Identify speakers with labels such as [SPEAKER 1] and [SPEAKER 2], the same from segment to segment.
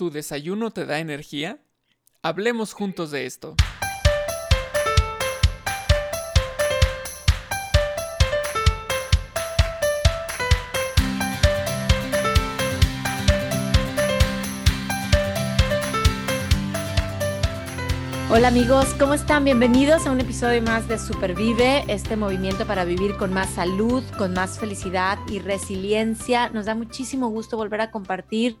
[SPEAKER 1] ¿Tu desayuno te da energía? Hablemos juntos de esto.
[SPEAKER 2] Hola amigos, ¿cómo están? Bienvenidos a un episodio más de Supervive, este movimiento para vivir con más salud, con más felicidad y resiliencia. Nos da muchísimo gusto volver a compartir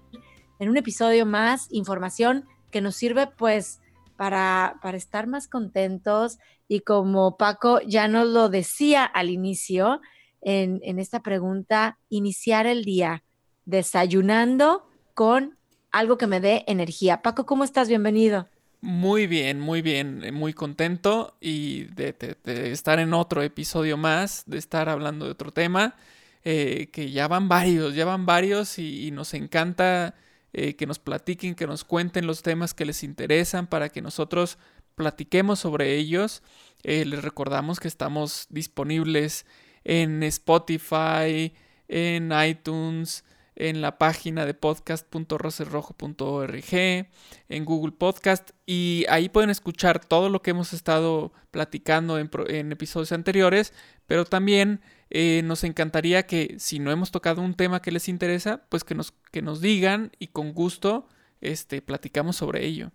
[SPEAKER 2] en un episodio más información que nos sirve pues para, para estar más contentos y como Paco ya nos lo decía al inicio en, en esta pregunta, iniciar el día desayunando con algo que me dé energía. Paco, ¿cómo estás? Bienvenido.
[SPEAKER 1] Muy bien, muy bien, muy contento y de, estar en otro episodio más, de estar hablando de otro tema, eh, que ya van varios, ya van varios y nos encanta eh, que nos platiquen, que nos cuenten los temas que les interesan para que nosotros platiquemos sobre ellos. Eh, les recordamos que estamos disponibles en Spotify, en iTunes, en la página de podcast.rocerrojo.org, en Google Podcast y ahí pueden escuchar todo lo que hemos estado platicando en, en episodios anteriores, pero también eh, nos encantaría que si no hemos tocado un tema que les interesa, pues que nos, que nos digan y con gusto este, platicamos sobre ello.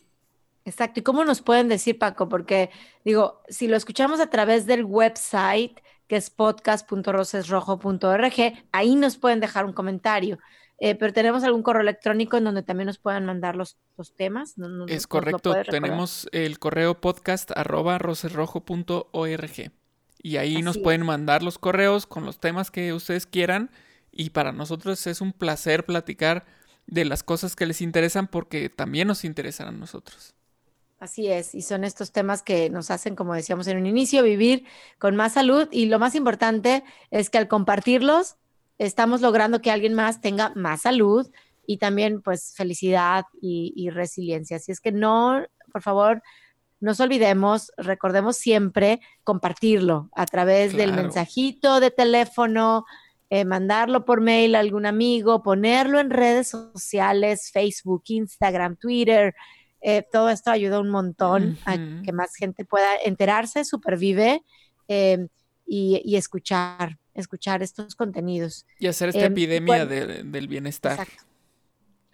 [SPEAKER 2] Exacto. ¿Y cómo nos pueden decir, Paco? Porque digo, si lo escuchamos a través del website, que es podcast.rosesrojo.org, ahí nos pueden dejar un comentario. Eh, pero tenemos algún correo electrónico en donde también nos puedan mandar los, los temas.
[SPEAKER 1] es correcto, tenemos el correo podcast arroba y ahí nos pueden mandar los correos con los temas que ustedes quieran. Y para nosotros es un placer platicar de las cosas que les interesan porque también nos interesan a nosotros.
[SPEAKER 2] Así es, y son estos temas que nos hacen, como decíamos en un inicio, vivir con más salud y lo más importante es que al compartirlos estamos logrando que alguien más tenga más salud y también pues felicidad y, y resiliencia. Así es que no, por favor, nos olvidemos, recordemos siempre compartirlo a través del mensajito de teléfono, eh, mandarlo por mail a algún amigo, ponerlo en redes sociales, Facebook, Instagram, Twitter. Eh, todo esto ayuda un montón a que más gente pueda enterarse, supervive eh, y, escuchar, escuchar estos contenidos.
[SPEAKER 1] Y hacer esta epidemia del bienestar. Exacto.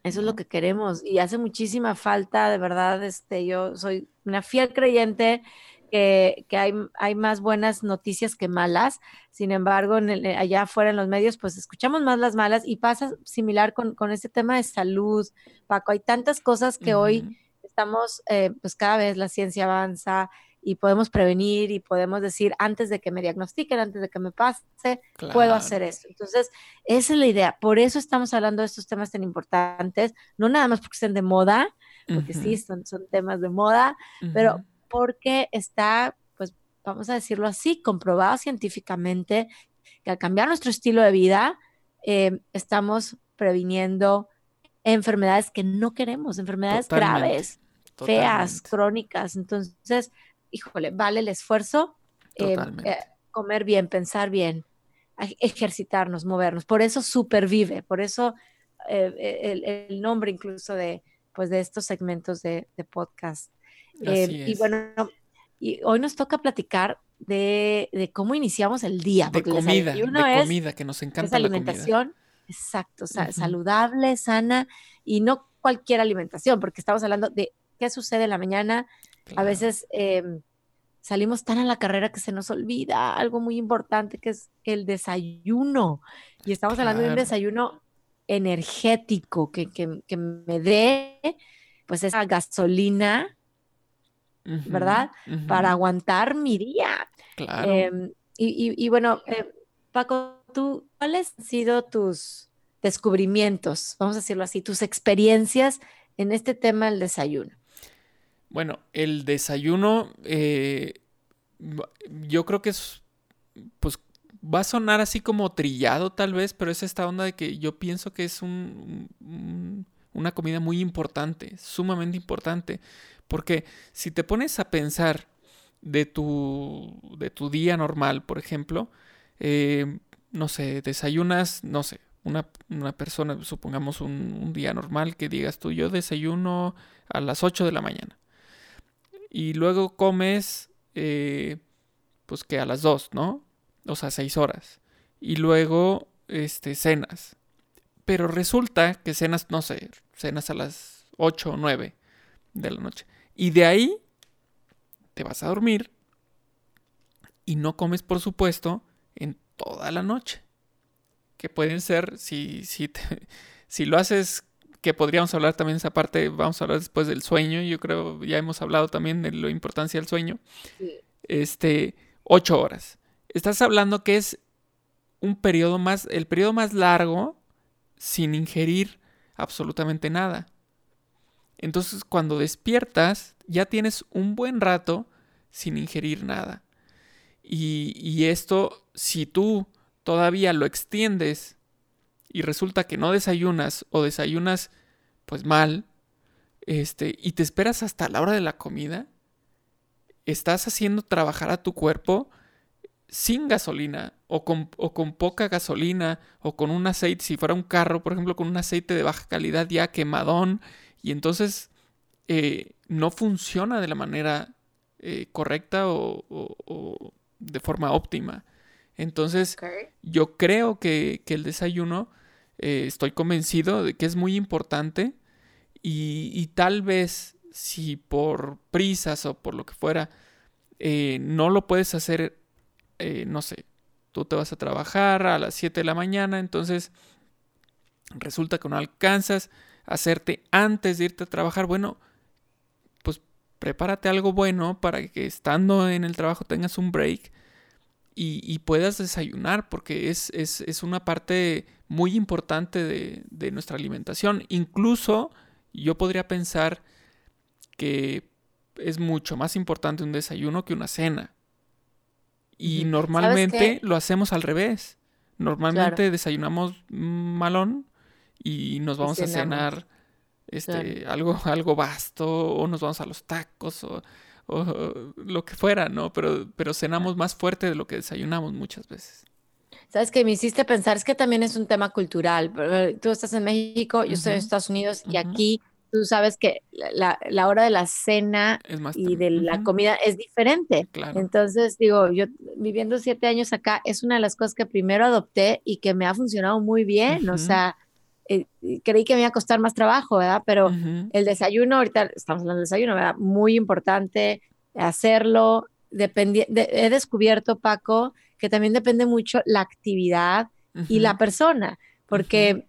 [SPEAKER 2] Eso es lo que queremos y hace muchísima falta, de verdad, este, yo soy una fiel creyente que, hay, hay, más buenas noticias que malas, sin embargo, allá afuera en los medios, pues escuchamos más las malas y pasa similar con, con este tema de salud, Paco, hay tantas cosas que hoy estamos, eh, pues cada vez la ciencia avanza, y podemos prevenir y podemos decir antes de que me diagnostiquen, antes de que me pase, puedo hacer eso. Entonces, esa es la idea. Por eso estamos hablando de estos temas tan importantes, no nada más porque estén de moda, porque sí, son, son temas de moda, pero porque está, pues vamos a decirlo así, comprobado científicamente que al cambiar nuestro estilo de vida, eh, estamos previniendo enfermedades que no queremos, enfermedades graves, feas, crónicas. Entonces, híjole, vale el esfuerzo, eh, eh, comer bien, pensar bien, ejercitarnos, movernos. Por eso supervive, por eso eh, el, nombre incluso de, pues, de estos segmentos de, podcast. y bueno, y hoy nos toca platicar de, cómo iniciamos el día.
[SPEAKER 1] De comida, de comida, que nos encanta la
[SPEAKER 2] alimentación. Exacto, saludable, sana y no cualquier alimentación, porque estamos hablando de qué sucede en la mañana, a veces em, salimos tan a la carrera que se nos olvida algo muy importante que es el desayuno. Y estamos hablando de un desayuno energético que, me dé pues esa gasolina, ¿verdad? Para aguantar mi día.
[SPEAKER 1] Claro.
[SPEAKER 2] Em, y, bueno, eh, Paco, tú, ¿cuáles han sido tus descubrimientos, vamos a decirlo así, tus experiencias en este tema del desayuno?
[SPEAKER 1] Bueno, el desayuno, eh, yo creo que es, pues va a sonar así como trillado tal vez, pero es esta onda de que yo pienso que es un, una comida muy importante, sumamente importante, porque si te pones a pensar de tu, de tu día normal, por ejemplo, eh, no sé, desayunas, no sé, una, persona, supongamos un, día normal, que digas tú, yo desayuno a las 8 de la mañana. Y luego comes, eh, pues que a las 2, ¿no? O sea, 6 horas. Y luego, este, cenas. Pero resulta que cenas, no sé, cenas a las 8 o 9 de la noche. Y de ahí te vas a dormir y no comes, por supuesto, en toda la noche. Que pueden ser, si, si, si lo haces, que podríamos hablar también de esa parte, vamos a hablar después del sueño, yo creo, ya hemos hablado también de la importancia del sueño. Este, ocho horas. Estás hablando que es un periodo más, el periodo más largo sin ingerir absolutamente nada. Entonces cuando despiertas ya tienes un buen rato sin ingerir nada. Y, esto, si tú todavía lo extiendes y resulta que no desayunas o desayunas pues mal, este, y te esperas hasta la hora de la comida, estás haciendo trabajar a tu cuerpo sin gasolina o con, o con, poca gasolina o con un aceite, si fuera un carro, por ejemplo, con un aceite de baja calidad ya quemadón y entonces eh, no funciona de la manera eh, correcta o, de forma óptima. Entonces, yo creo que, el desayuno, eh, estoy convencido de que es muy importante y, tal vez si por prisas o por lo que fuera, no lo puedes hacer, no sé, tú te vas a trabajar a las 7 de la mañana, entonces resulta que no alcanzas hacerte antes de irte a trabajar, bueno, pues prepárate algo bueno para que estando en el trabajo tengas un break y, puedas desayunar, porque es, una parte muy importante de, nuestra alimentación. Incluso yo podría pensar que es mucho más importante un desayuno que una cena. Y normalmente lo hacemos al revés. Normalmente desayunamos malón y nos vamos a cenar este, algo, algo vasto, o nos vamos a los tacos, o, lo que fuera, ¿no? Pero, pero cenamos más fuerte de lo que desayunamos muchas veces.
[SPEAKER 2] Sabes que me hiciste pensar, es que también es un tema cultural. Tú estás en México, yo estoy en Estados Unidos, y aquí tú sabes que la, la, hora de la cena y de la comida es diferente. Entonces, digo, yo viviendo siete años acá, es una de las cosas que primero adopté y que me ha funcionado muy bien. O sea, eh, creí que me iba a costar más trabajo, ¿verdad? Pero el desayuno, ahorita estamos hablando del desayuno, ¿verdad? Muy importante hacerlo. he descubierto, Paco, que también depende mucho la actividad y la persona, porque,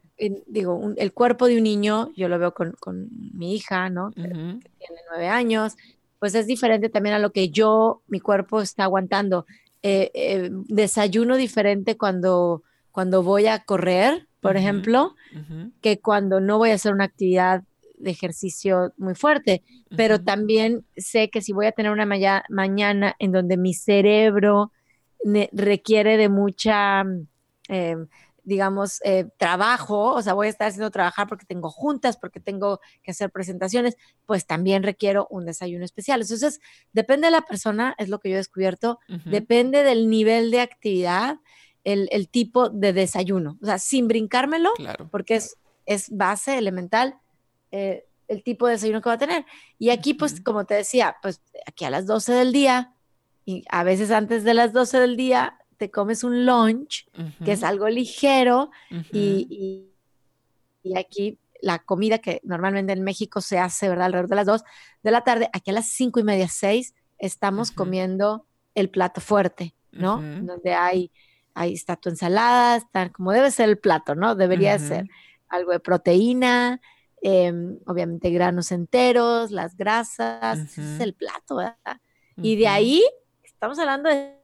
[SPEAKER 2] digo, el cuerpo de un niño, yo lo veo con, mi hija, ¿no? Que, tiene nueve años, pues es diferente también a lo que yo, mi cuerpo está aguantando. Eh, eh, desayuno diferente cuando, cuando voy a correr, por ejemplo, que cuando no voy a hacer una actividad de ejercicio muy fuerte, pero también sé que si voy a tener una mañana en donde mi cerebro requiere de mucha, em, digamos, eh, trabajo, o sea, voy a estar haciendo trabajar porque tengo juntas, porque tengo que hacer presentaciones, pues también requiero un desayuno especial. Entonces, depende de la persona, es lo que yo he descubierto, depende del nivel de actividad el, tipo de desayuno. O sea, sin brincármelo, porque es, es base elemental eh, el tipo de desayuno que va a tener. Y aquí, pues, como te decía, pues aquí a las 12 del día y a veces antes de las 12 del día te comes un lunch, que es algo ligero, y, y, aquí la comida que normalmente en México se hace, ¿verdad? Alrededor de las 2 de la tarde, aquí a las 5 y media, 6, estamos comiendo el plato fuerte, ¿no? Donde hay ahí está tu ensalada, está como debe ser el plato, ¿no? Debería ser algo de proteína, em, obviamente granos enteros, las grasas, ese es el plato, ¿verdad? Y de ahí, estamos hablando de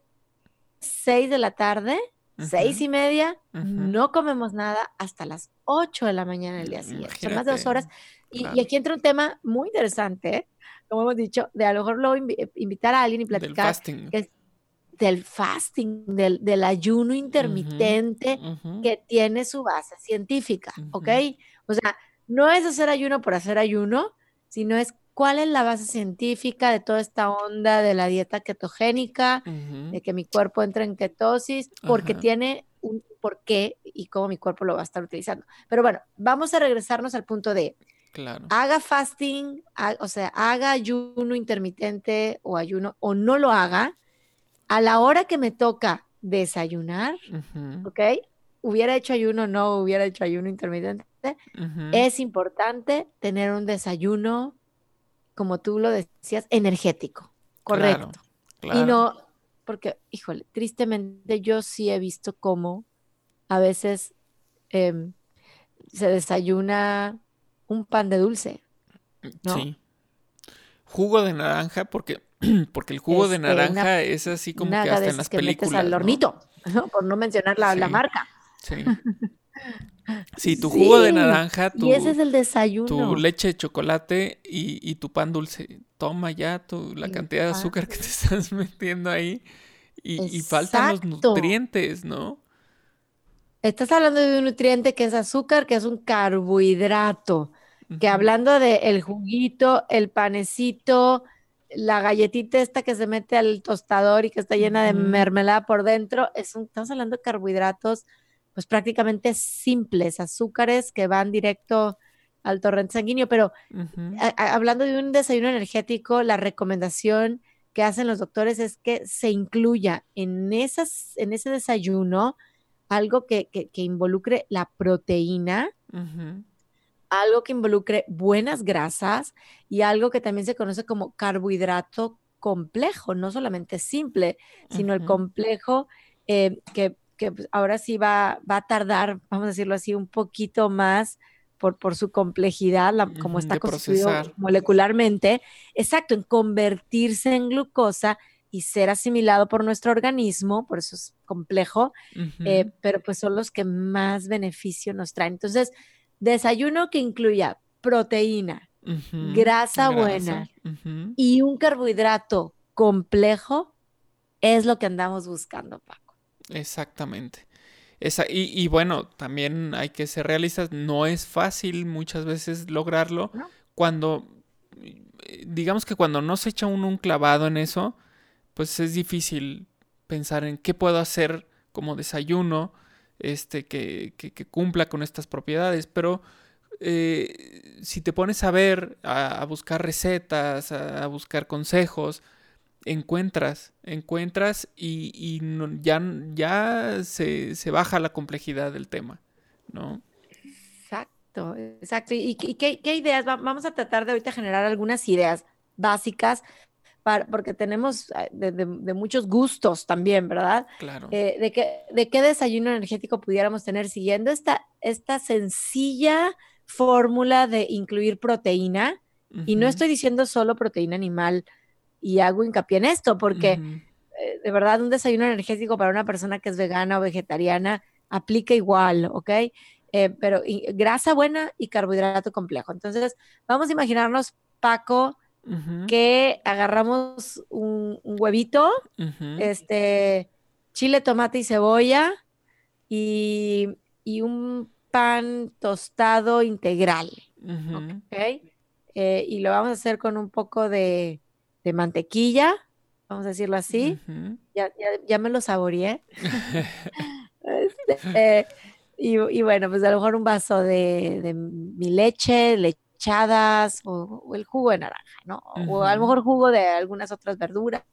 [SPEAKER 2] seis de la tarde, seis y media, no comemos nada hasta las ocho de la mañana del día siguiente. Son más de dos horas. Y, aquí entra un tema muy interesante, como hemos dicho, de a lo mejor luego invitar a alguien y platicar. Que del fasting, del, ayuno intermitente que tiene su base científica, ¿ok? O sea, no es hacer ayuno por hacer ayuno, sino es cuál es la base científica de toda esta onda de la dieta ketogénica, de que mi cuerpo entra en ketosis, porque tiene un por qué y cómo mi cuerpo lo va a estar utilizando. Pero bueno, vamos a regresarnos al punto de,
[SPEAKER 1] Claro.
[SPEAKER 2] haga fasting, ha- o sea, haga ayuno intermitente o ayuno o no lo haga, a la hora que me toca desayunar, ¿ok? Hubiera hecho ayuno no hubiera hecho ayuno intermitente, es importante tener un desayuno, como tú lo decías, energético, correcto.
[SPEAKER 1] Claro,
[SPEAKER 2] Y no, porque, híjole, tristemente yo sí he visto cómo a veces em, se desayuna un pan de dulce. ¿no?
[SPEAKER 1] Sí. Jugo de naranja, porque, porque el jugo de
[SPEAKER 2] Este, una-
[SPEAKER 1] naranja es así como que hasta en las
[SPEAKER 2] que
[SPEAKER 1] películas.
[SPEAKER 2] metes al
[SPEAKER 1] ¿no?
[SPEAKER 2] hornito, ¿no? por no mencionar la, la marca.
[SPEAKER 1] Sí. Sí, tu jugo de naranja, tu,
[SPEAKER 2] Y ese es el
[SPEAKER 1] tu
[SPEAKER 2] desayuno.
[SPEAKER 1] leche de chocolate y, y tu pan dulce. Toma ya tu, la cantidad de azúcar que te estás metiendo ahí. Y, y faltan los nutrientes, ¿no?
[SPEAKER 2] Estás hablando de un nutriente que es azúcar, que es un carbohidrato. que hablando de el juguito, el panecito, la galletita esta que se mete al tostador y que está llena de mermelada por dentro, es un- estamos hablando de carbohidratos pues prácticamente simples, azúcares que van directo al torrente sanguíneo, pero
[SPEAKER 1] ujú,
[SPEAKER 2] a- a- hablando de un desayuno energético, la recomendación que hacen los doctores es que se incluya en, esas, en ese desayuno algo que, que- que involucre la proteína, algo que involucre buenas grasas y algo que también se conoce como carbohidrato complejo, no solamente simple, sino el complejo eh, que, que, pues, ahora sí va, va a tardar, vamos a decirlo así, un poquito más por, por su complejidad, la- como está
[SPEAKER 1] de
[SPEAKER 2] constituido
[SPEAKER 1] procesar.
[SPEAKER 2] molecularmente, exacto, en convertirse en glucosa y ser asimilado por nuestro organismo, por eso es complejo, eh, pero pues son los que más beneficio nos traen. Entonces, desayuno que incluya proteína, grasa
[SPEAKER 1] grasa,
[SPEAKER 2] buena y un carbohidrato complejo es lo que andamos buscando, Paco.
[SPEAKER 1] Exactamente. Esa, y, y bueno, también hay que ser realistas, no es fácil muchas veces lograrlo.
[SPEAKER 2] ¿No?
[SPEAKER 1] Cuando, digamos que cuando no se echa uno un clavado en eso, pues es difícil pensar en qué puedo hacer como desayuno, este, que, que- cumpla con estas propiedades. Pero eh, si te pones a ver, a, buscar recetas, a, buscar consejos, encuentras, encuentras y, y no- ya, ya se, se baja la complejidad del tema, ¿no?
[SPEAKER 2] Exacto, exacto. ¿Y, y qué, qué ideas? Va- vamos a tratar de ahorita generar algunas ideas básicas, para, porque tenemos eh, de, de- de muchos gustos también, ¿verdad?
[SPEAKER 1] Claro.
[SPEAKER 2] Eh, de, qué, ¿De qué desayuno energético pudiéramos tener siguiendo esta, esta sencilla fórmula de incluir proteína? Y no estoy diciendo solo proteína animal y hago hincapié en esto, porque eh, de verdad un desayuno energético para una persona que es vegana o vegetariana aplica igual, ¿ok? Eh, pero y- grasa buena y carbohidrato complejo. Entonces, vamos a imaginarnos, Paco, que agarramos un, un huevito, este, chile, tomate y cebolla y, y un pan tostado integral,
[SPEAKER 1] ujú,
[SPEAKER 2] ¿ok? Eh, y lo vamos a hacer con un poco de, de mantequilla, vamos a decirlo así. Ya, ya, ya me lo saboreé. Este, eh, y, y bueno, pues a lo mejor un vaso de, de mi leche, lechadas o, o el jugo de naranja, ¿no? O a lo mejor jugo de algunas otras verduras,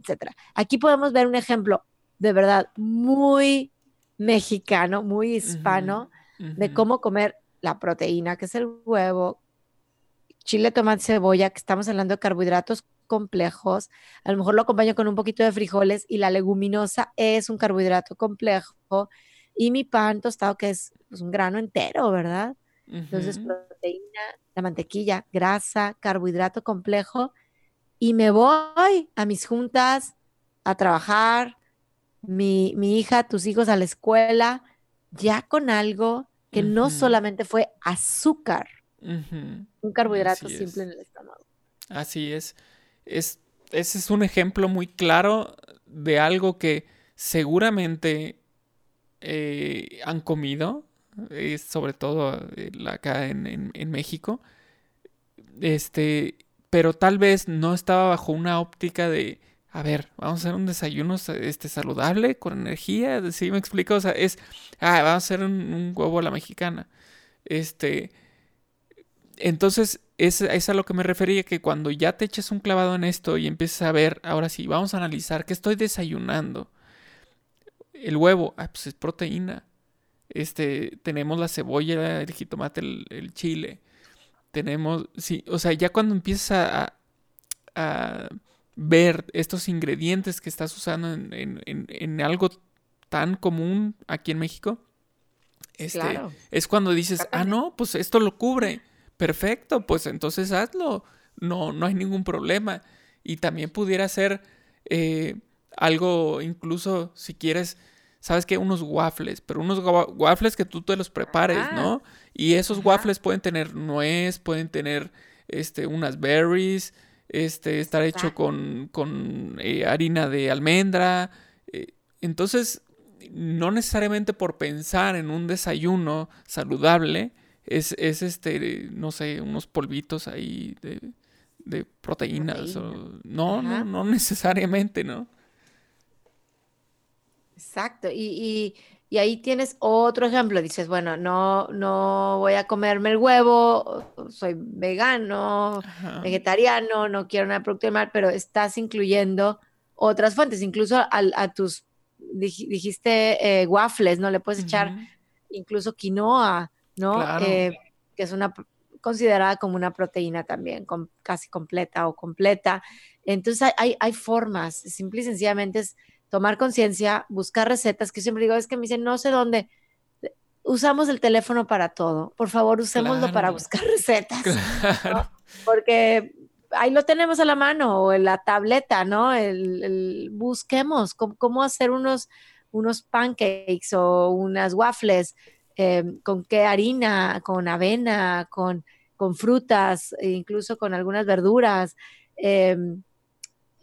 [SPEAKER 2] etcétera. Aquí podemos ver un ejemplo de verdad muy mexicano, muy hispano, de cómo comer la proteína, que es el huevo, chile, tomate, cebolla, que estamos hablando de carbohidratos complejos. A lo mejor lo acompaño con un poquito de frijoles y la leguminosa es un carbohidrato complejo. Y mi pan tostado, que es pues, un grano entero, ¿verdad? Entonces, proteína, la mantequilla, grasa, carbohidrato complejo. Y me voy a mis juntas a trabajar, mi, mi hija, tus hijos a la escuela, ya con algo que no solamente fue azúcar, un carbohidrato
[SPEAKER 1] Así
[SPEAKER 2] simple
[SPEAKER 1] es.
[SPEAKER 2] en el estómago.
[SPEAKER 1] Así es. Es, ese es un ejemplo muy claro de algo que seguramente eh, han comido, sobre todo eh, acá en, en- México, este, pero tal vez no estaba bajo una óptica de a ver, vamos a hacer un desayuno este, saludable, con energía, ¿sí me explico? O sea, es, ah, vamos a hacer un, huevo a la mexicana. Este, entonces, es, es, a lo que me refería, que cuando ya te eches un clavado en esto y empieces a ver, ahora sí, vamos a analizar qué estoy desayunando. El huevo, ah, pues es proteína. Este, tenemos la cebolla, el jitomate, el, chile. Tenemos, sí, o sea, ya cuando empiezas a, ver estos ingredientes que estás usando en, algo tan común aquí en México, este, es cuando dices, ah, no, pues esto lo cubre. Perfecto, pues entonces hazlo. No, no hay ningún problema. Y también pudiera ser eh, algo, incluso si quieres, ¿sabes qué? Unos waffles, pero unos waffles que tú te los prepares, ¿no? Y esos waffles pueden tener nuez, pueden tener este, unas berries, este, estar hecho con, con eh, harina de almendra. Eh, entonces, no necesariamente por pensar en un desayuno saludable, es, es este, no sé, unos polvitos ahí de, de proteínas. no, no, no necesariamente, ¿no?
[SPEAKER 2] Exacto. Y, y, ahí tienes otro ejemplo. Dices, bueno, no, no voy a comerme el huevo, soy vegano, vegetariano, no quiero nada de pero estás incluyendo otras fuentes, incluso a, a tus, dijiste eh, waffles, ¿no? Le puedes echar incluso quinoa, ¿no? Eh, que es una considerada como una proteína también, casi completa o completa. Entonces hay, hay formas, simple y sencillamente es tomar conciencia, buscar recetas, que siempre digo, es que me dicen, no sé dónde, usamos el teléfono para todo, por favor, usémoslo para buscar recetas, porque ahí lo tenemos a la mano, o en la tableta, ¿no? El, busquemos cómo, hacer unos, unos pancakes o unas waffles, eh, con qué harina, con avena, con, con frutas, e incluso con algunas verduras. Eh,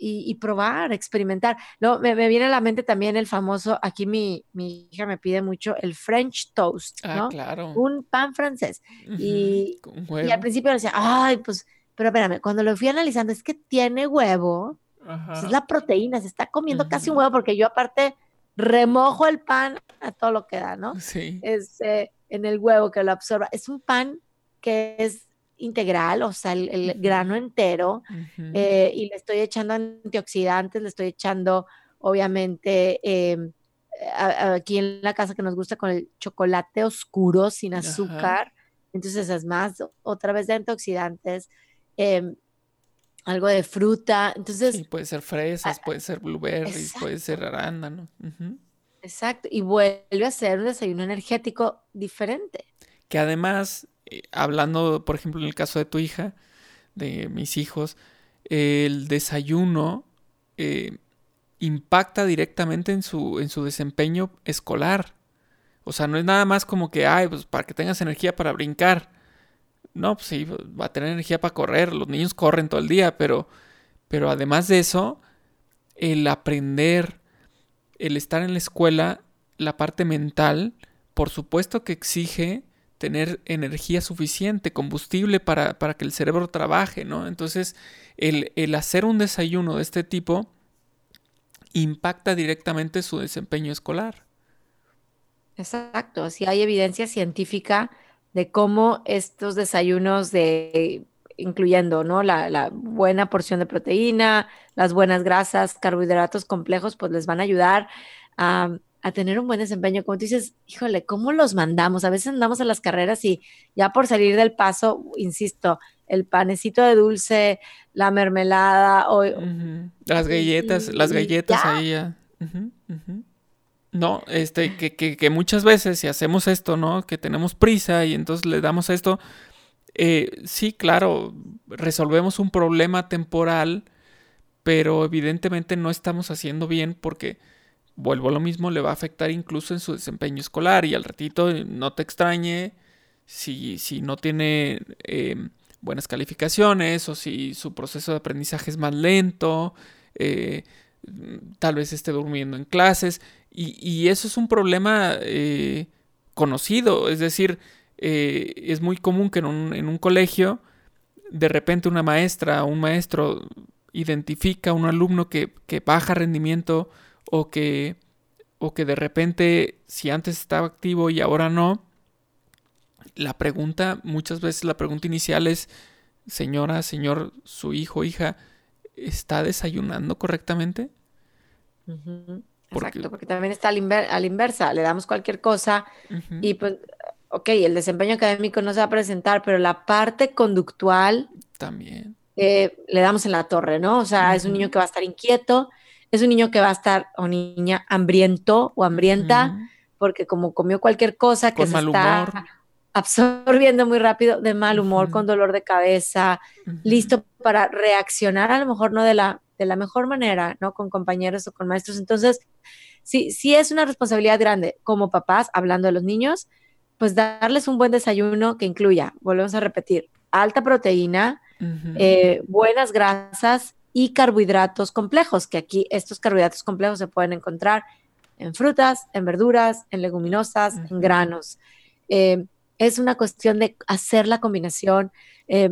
[SPEAKER 2] y, probar, experimentar. No, me, viene a la mente también el famoso, aquí mi, mi hija me pide mucho, el French toast, ah, ¿no? claro. Un pan francés. y, y, al principio decía, ay, pues, pero espérame, cuando lo fui analizando, es que tiene huevo, es la proteína, se está comiendo casi un huevo, porque yo aparte remojo el pan a todo lo que da, ¿no? Sí. Es, eh, en el huevo que lo absorba. Es un pan que es integral, o sea, el, grano entero, eh, y le estoy echando antioxidantes, le estoy echando, obviamente, em, aquí en la casa que nos gusta con el chocolate oscuro, sin azúcar, entonces es más, otra vez de antioxidantes, em, algo de fruta, entonces... Sí,
[SPEAKER 1] puede ser fresas, puede ser blueberries, puede ser arándano.
[SPEAKER 2] Exacto, y vuelve a ser un desayuno energético diferente.
[SPEAKER 1] Que además eh, hablando, por ejemplo, en el caso de tu hija, de mis hijos, el desayuno eh, impacta directamente en su, en su desempeño escolar. O sea, no es nada más como que, ay, pues para que tengas energía para brincar. No, pues sí, va a tener energía para correr. Los niños corren todo el día, pero, pero además de eso, el aprender, el estar en la escuela, la parte mental, por supuesto que exige tener energía suficiente, combustible para, que el cerebro trabaje, ¿no? Entonces, el, hacer un desayuno de este tipo impacta directamente su desempeño escolar.
[SPEAKER 2] Exacto, sí hay evidencia científica de cómo estos desayunos de incluyendo ¿no? La, la, buena porción de proteína, las buenas grasas, carbohidratos complejos, pues les van a ayudar a a tener un buen desempeño. Como tú dices, híjole, ¿cómo los mandamos? A veces andamos a las carreras y ya por salir del paso, insisto, el panecito de dulce, la mermelada o...
[SPEAKER 1] Las galletas, las galletas ahí ya. No, este, que, que, muchas veces si hacemos esto, ¿no? Que tenemos prisa y entonces le damos esto, eh, sí, claro, resolvemos un problema temporal, pero evidentemente no estamos haciendo bien porque vuelvo a lo mismo, le va a afectar incluso en su desempeño escolar y al ratito eh, no te extrañe si, si no tiene em, buenas calificaciones o si su proceso de aprendizaje es más lento, eh, tal vez esté durmiendo en clases y, eso es un problema eh, conocido, es decir, es muy común que en un, en un colegio de repente una maestra o un maestro identifica un alumno que, que baja rendimiento o que, o que de repente, si antes estaba activo y ahora no, la pregunta, muchas veces la pregunta inicial es, señora, señor, su hijo, hija, ¿está desayunando correctamente?
[SPEAKER 2] Exacto, porque también está a la inversa, le damos cualquier cosa y pues, ok, el desempeño académico no se va a presentar, pero la parte conductual
[SPEAKER 1] también.
[SPEAKER 2] Eh, le damos en la torre, ¿no? O sea, es un niño que va a estar inquieto, es un niño que va a estar, o niña, hambriento o hambrienta, porque como comió cualquier cosa que se está absorbiendo muy rápido, de mal humor, con dolor de cabeza, listo para reaccionar a lo mejor no de la, de la mejor manera, ¿no? Con compañeros o con maestros. Entonces, sí, sí es una responsabilidad grande como papás, hablando de los niños, pues darles un buen desayuno que incluya, volvemos a repetir, alta proteína, eh, buenas grasas y carbohidratos complejos, que aquí estos carbohidratos complejos se pueden encontrar en frutas, en verduras, en leguminosas, en granos. Eh, es una cuestión de hacer la combinación, eh,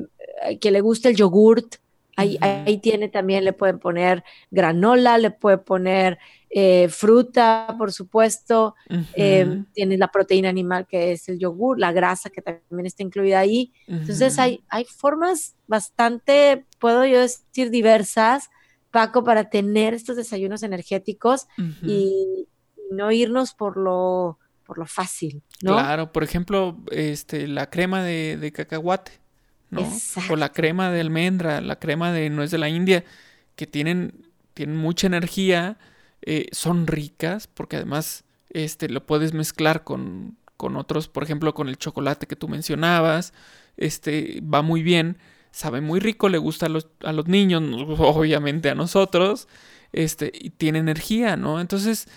[SPEAKER 2] que le guste el yogurt, ahí, ahí, tiene también, le pueden poner granola, le puede poner eh, fruta, por supuesto, eh, tiene la proteína animal que es el yogur, la grasa que también está incluida ahí. Entonces hay, hay formas bastante, puedo yo decir, diversas, Paco, para tener estos desayunos energéticos y no irnos por lo por lo fácil, ¿no?
[SPEAKER 1] Claro, por ejemplo, este, la crema de, cacahuate, ¿no? O la crema de almendra, la crema de nuez de la India, que tienen, tienen mucha energía, eh, son ricas, porque además este, lo puedes mezclar con, con otros, por ejemplo, con el chocolate que tú mencionabas, este, va muy bien, sabe muy rico, le gusta a los, a los niños, obviamente a nosotros, este, y tiene energía, ¿no? Entonces,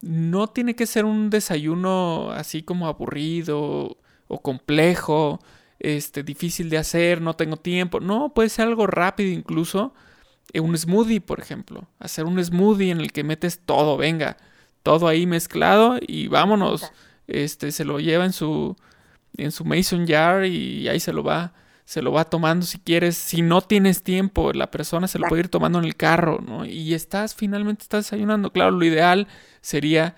[SPEAKER 1] no tiene que ser un desayuno así como aburrido o complejo, este, difícil de hacer, no tengo tiempo. No, puede ser algo rápido incluso. Eh, un smoothie, por ejemplo. Hacer un smoothie en el que metes todo, venga, todo ahí mezclado y vámonos. Este, se lo lleva en su, en su mason jar y ahí se lo va se lo va tomando si quieres. Si no tienes tiempo, la persona se lo puede ir tomando en el carro, ¿no? Y estás, finalmente estás desayunando. Claro, lo ideal sería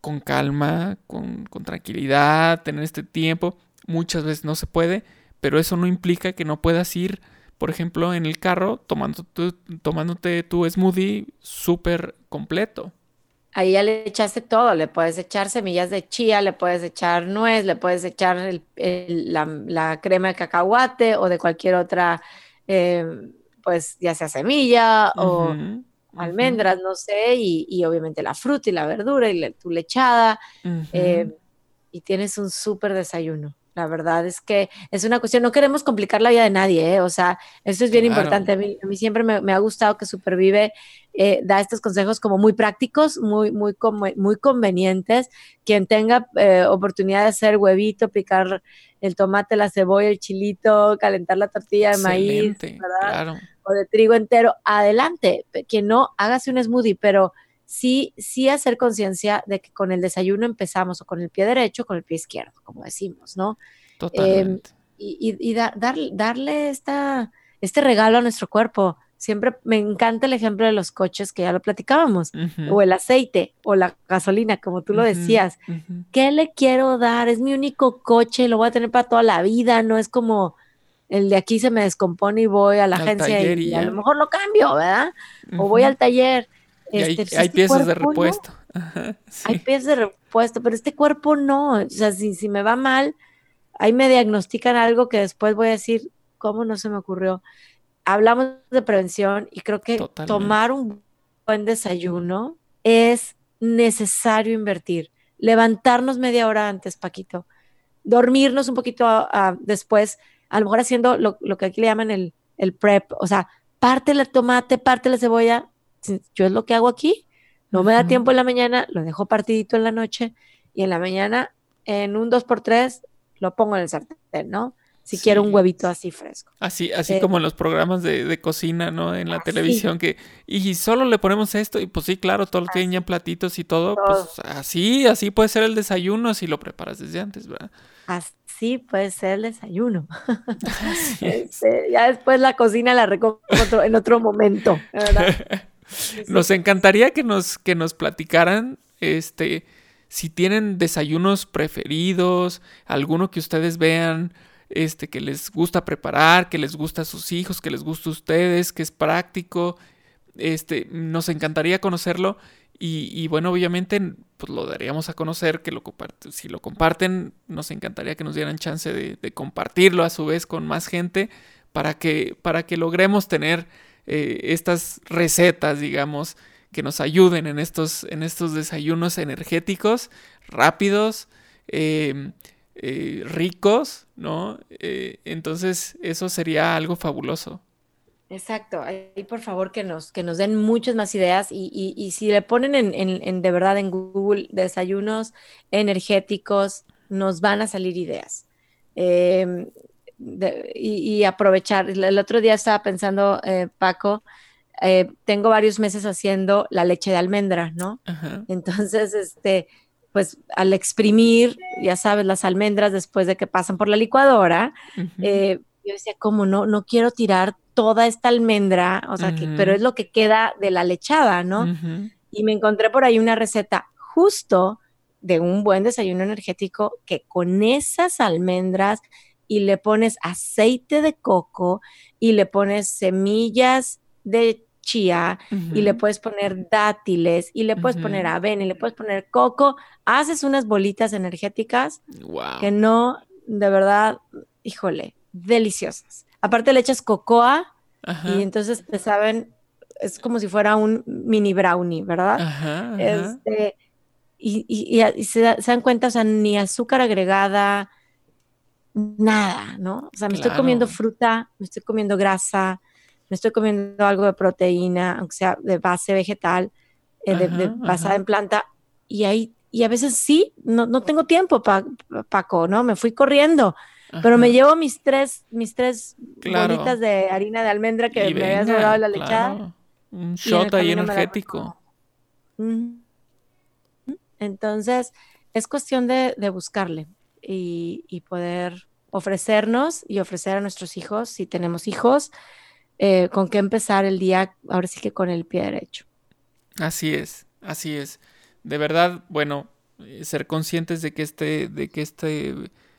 [SPEAKER 1] con calma, con, con tranquilidad, tener este tiempo. Muchas veces no se puede, pero eso no implica que no puedas ir, por ejemplo, en el carro tomando tomándote tu smoothie súper completo.
[SPEAKER 2] Ahí ya le echaste todo, le puedes echar semillas de chía, le puedes echar nuez, le puedes echar la, crema de cacahuate o de cualquier otra, eh, pues ya sea semilla o almendras, no sé, y, obviamente la fruta y la verdura y tu lechada, eh, y tienes un súper desayuno. La verdad es que es una cuestión, no queremos complicar la vida de nadie, ¿eh? o sea, eso es bien importante. A mí, a mí, siempre me, ha gustado que Supervive eh, da estos consejos como muy prácticos, muy, muy, muy convenientes. Quien tenga eh, oportunidad de hacer huevito, picar el tomate, la cebolla, el chilito, calentar la tortilla de maíz, O de trigo entero, adelante. Quien no, hágase un smoothie, pero sí, sí hacer conciencia de que con el desayuno empezamos o con el pie derecho o con el pie izquierdo, como decimos, ¿no? Totalmente. Em, y, darle esta, este regalo a nuestro cuerpo. Siempre me encanta el ejemplo de los coches que ya lo platicábamos, o el aceite, o la gasolina, como tú lo decías. ¿Qué le quiero dar? Es mi único coche, lo voy a tener para toda la vida, no es como el de aquí se me descompone y voy a la agencia y, a lo mejor lo cambio, ¿verdad? O voy al taller
[SPEAKER 1] hay, este piezas de repuesto.
[SPEAKER 2] Hay piezas de repuesto, pero este cuerpo no. O sea, si, si me va mal, ahí me diagnostican algo que después voy a decir, ¿cómo no se me ocurrió? Hablamos de prevención y creo que tomar un buen desayuno es necesario invertir. Levantarnos media hora antes, Paquito. Dormirnos un poquito después, a lo mejor haciendo lo, lo, que aquí le llaman el, el prep. O sea, parte el tomate, parte la cebolla, yo es lo que hago aquí, no me da tiempo en la mañana, lo dejo partidito en la noche y en la mañana en un 2x3 lo pongo en el sartén, ¿no? Si quiero un huevito así fresco.
[SPEAKER 1] Así, así eh, como en los programas de, cocina, ¿no? En la televisión que, y solo le ponemos esto, y pues sí, claro, todo lo tienen ya platitos y todo, pues así, así puede ser el desayuno si lo preparas desde antes, ¿verdad?
[SPEAKER 2] así puede ser el desayuno. Este, ya después la cocina la recojo en otro momento,
[SPEAKER 1] Nos encantaría que nos, que nos platicaran, este, si tienen desayunos preferidos, alguno que ustedes vean, este, que les gusta preparar, que les gusta a sus hijos, que les gusta a ustedes, que es práctico, este, nos encantaría conocerlo y, bueno, obviamente pues lo daríamos a conocer, que lo si lo comparten, nos encantaría que nos dieran chance de, compartirlo a su vez con más gente para que, para que logremos tener eh, estas recetas, digamos, que nos ayuden en estos, en estos desayunos energéticos, rápidos, em, eh, ricos, ¿no? Eh, entonces eso sería algo fabuloso.
[SPEAKER 2] Exacto, ahí por favor que nos, que nos den muchas más ideas y, si le ponen en, de verdad en Google desayunos energéticos, nos van a salir ideas. Y, aprovechar. El otro día estaba pensando, eh, Paco, eh, tengo varios meses haciendo la leche de almendra, ¿no? Entonces, este, pues al exprimir, ya sabes, las almendras después de que pasan por la licuadora, eh, yo decía, ¿cómo no? No quiero tirar toda esta almendra, o sea, que, pero es lo que queda de la lechada, ¿no? Y me encontré por ahí una receta justo de un buen desayuno energético que con esas almendras y le pones aceite de coco y le pones semillas de chía y le puedes poner dátiles y le puedes poner avena y le puedes poner coco, haces unas bolitas energéticas que no, de verdad, híjole, deliciosas. Aparte le echas cocoa y entonces te saben, es como si fuera un mini brownie, ¿verdad? Este, y, se, dan cuenta, o sea, ni azúcar agregada, nada, ¿no? O sea, me estoy comiendo fruta, me estoy comiendo grasa, me estoy comiendo algo de proteína, aunque sea de base vegetal, eh, de, basada en planta, y ahí, y a veces sí, no, no tengo tiempo, Paco, ¿no? Me fui corriendo pero me llevo mis tres, mis tres bolitas de harina de almendra que me había sobrado la lechada.
[SPEAKER 1] Un shot ahí energético.
[SPEAKER 2] Entonces, es cuestión de, buscarle y, poder ofrecernos y ofrecer a nuestros hijos, si tenemos hijos, eh, con qué empezar el día, ahora sí que con el pie derecho.
[SPEAKER 1] Así es, así es. De verdad, bueno, eh, ser conscientes de que este, de que este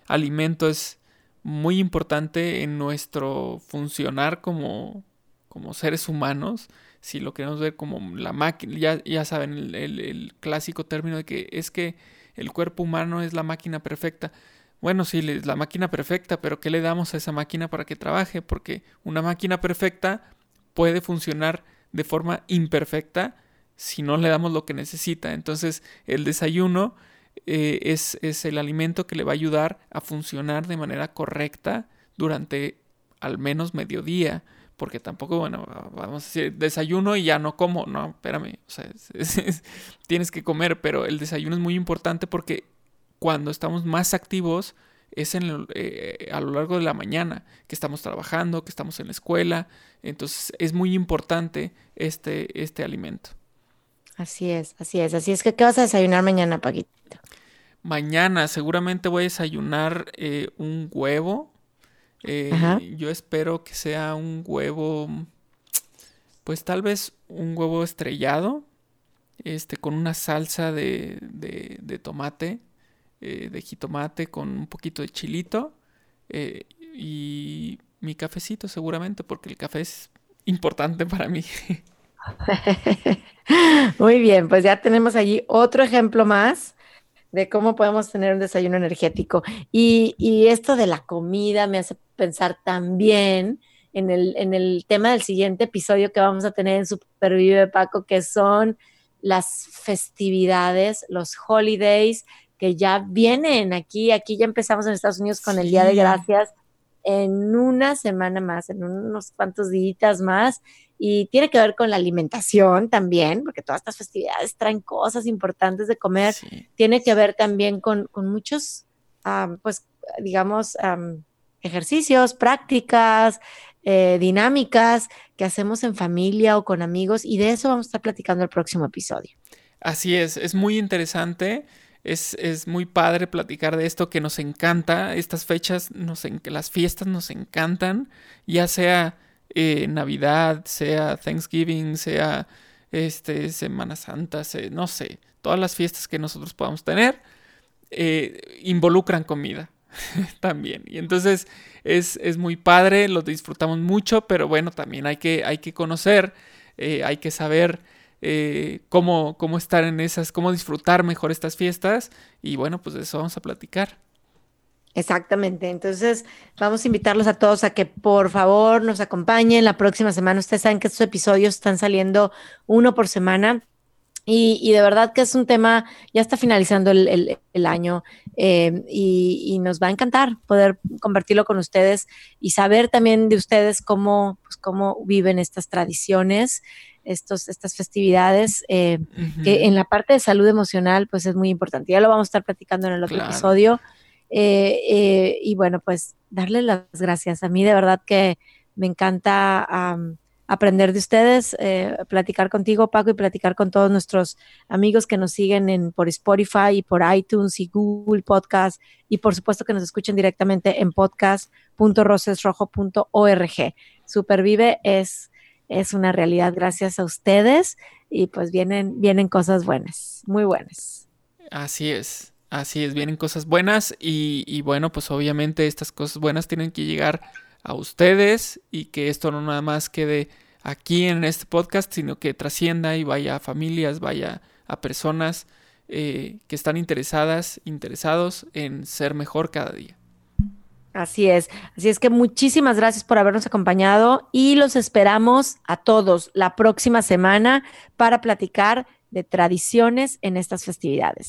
[SPEAKER 1] alimento es muy importante en nuestro funcionar como, como seres humanos. Si lo queremos ver como la máquina, ya, ya saben el, el, clásico término de que es que el cuerpo humano es la máquina perfecta. Bueno, sí, es la máquina perfecta, pero ¿qué le damos a esa máquina para que trabaje? Porque una máquina perfecta puede funcionar de forma imperfecta si no le damos lo que necesita. Entonces, el desayuno eh, es, el alimento que le va a ayudar a funcionar de manera correcta durante al menos mediodía. Porque tampoco, bueno, vamos a decir, desayuno y ya no como. No, espérame. O sea, tienes que comer, pero el desayuno es muy importante porque cuando estamos más activos es en eh, a lo largo de la mañana, que estamos trabajando, que estamos en la escuela. Entonces es muy importante este, este alimento.
[SPEAKER 2] Así es, así es. Así es que, ¿qué vas a desayunar mañana, Paquito?
[SPEAKER 1] Mañana seguramente voy a desayunar eh, un huevo. Eh, yo espero que sea un huevo, pues tal vez un huevo estrellado, este, con una salsa de, de, tomate, eh, de jitomate, con un poquito de chilito y mi cafecito seguramente, porque el café es importante para mí.
[SPEAKER 2] Muy bien, pues ya tenemos allí otro ejemplo más de cómo podemos tener un desayuno energético. Y, esto de la comida me hace pensar también en el, en el tema del siguiente episodio que vamos a tener en Supervive Paco, que son las festividades, los holidays que ya vienen aquí. Aquí ya empezamos en Estados Unidos con el Día de Gracias en una semana más, en unos cuantos días más y tiene que ver con la alimentación también, porque todas estas festividades traen cosas importantes de comer. Tiene que ver también con, muchos, pues, digamos, ejercicios, prácticas, eh, dinámicas que hacemos en familia o con amigos y de eso vamos a estar platicando el próximo episodio.
[SPEAKER 1] Así es, es muy interesante. Es, es, muy padre platicar de esto que nos encanta. Estas fechas, nos las fiestas nos encantan, ya sea eh, Navidad, sea Thanksgiving, sea este, Semana Santa, no sé, todas las fiestas que nosotros podamos tener eh, involucran comida también. Y entonces es, es, muy padre, lo disfrutamos mucho, pero bueno, también hay que, hay que conocer, eh, hay que saber eh, cómo, cómo estar en esas, cómo disfrutar mejor estas fiestas. Y bueno, pues de eso vamos a platicar.
[SPEAKER 2] Exactamente. Entonces, vamos a invitarlos a todos a que por favor nos acompañen la próxima semana. Ustedes saben que estos episodios están saliendo uno por semana. Y, de verdad que es un tema, ya está finalizando el, año eh, y, nos va a encantar poder compartirlo con ustedes y saber también de ustedes cómo, pues, cómo viven estas tradiciones, estos, estas festividades, eh, que en la parte de salud emocional pues es muy importante. Ya lo vamos a estar platicando en el otro episodio. Eh, y bueno, pues darle las gracias. A mí de verdad que me encanta aprender de ustedes, eh, platicar contigo, Paco, y platicar con todos nuestros amigos que nos siguen en, por Spotify y por iTunes y Google Podcast, y por supuesto que nos escuchen directamente en podcast.rosesrojo.org. Supervive es, es una realidad gracias a ustedes y pues vienen, vienen cosas buenas, muy buenas.
[SPEAKER 1] Así es. Así es, vienen cosas buenas y, y bueno, pues obviamente estas cosas buenas tienen que llegar a ustedes y que esto no nada más quede aquí en este podcast, sino que trascienda y vaya a familias, vaya a personas eh, que están interesadas, interesados en ser mejor cada día.
[SPEAKER 2] Así es, así es que muchísimas gracias por habernos acompañado y los esperamos a todos la próxima semana para platicar de tradiciones en estas festividades.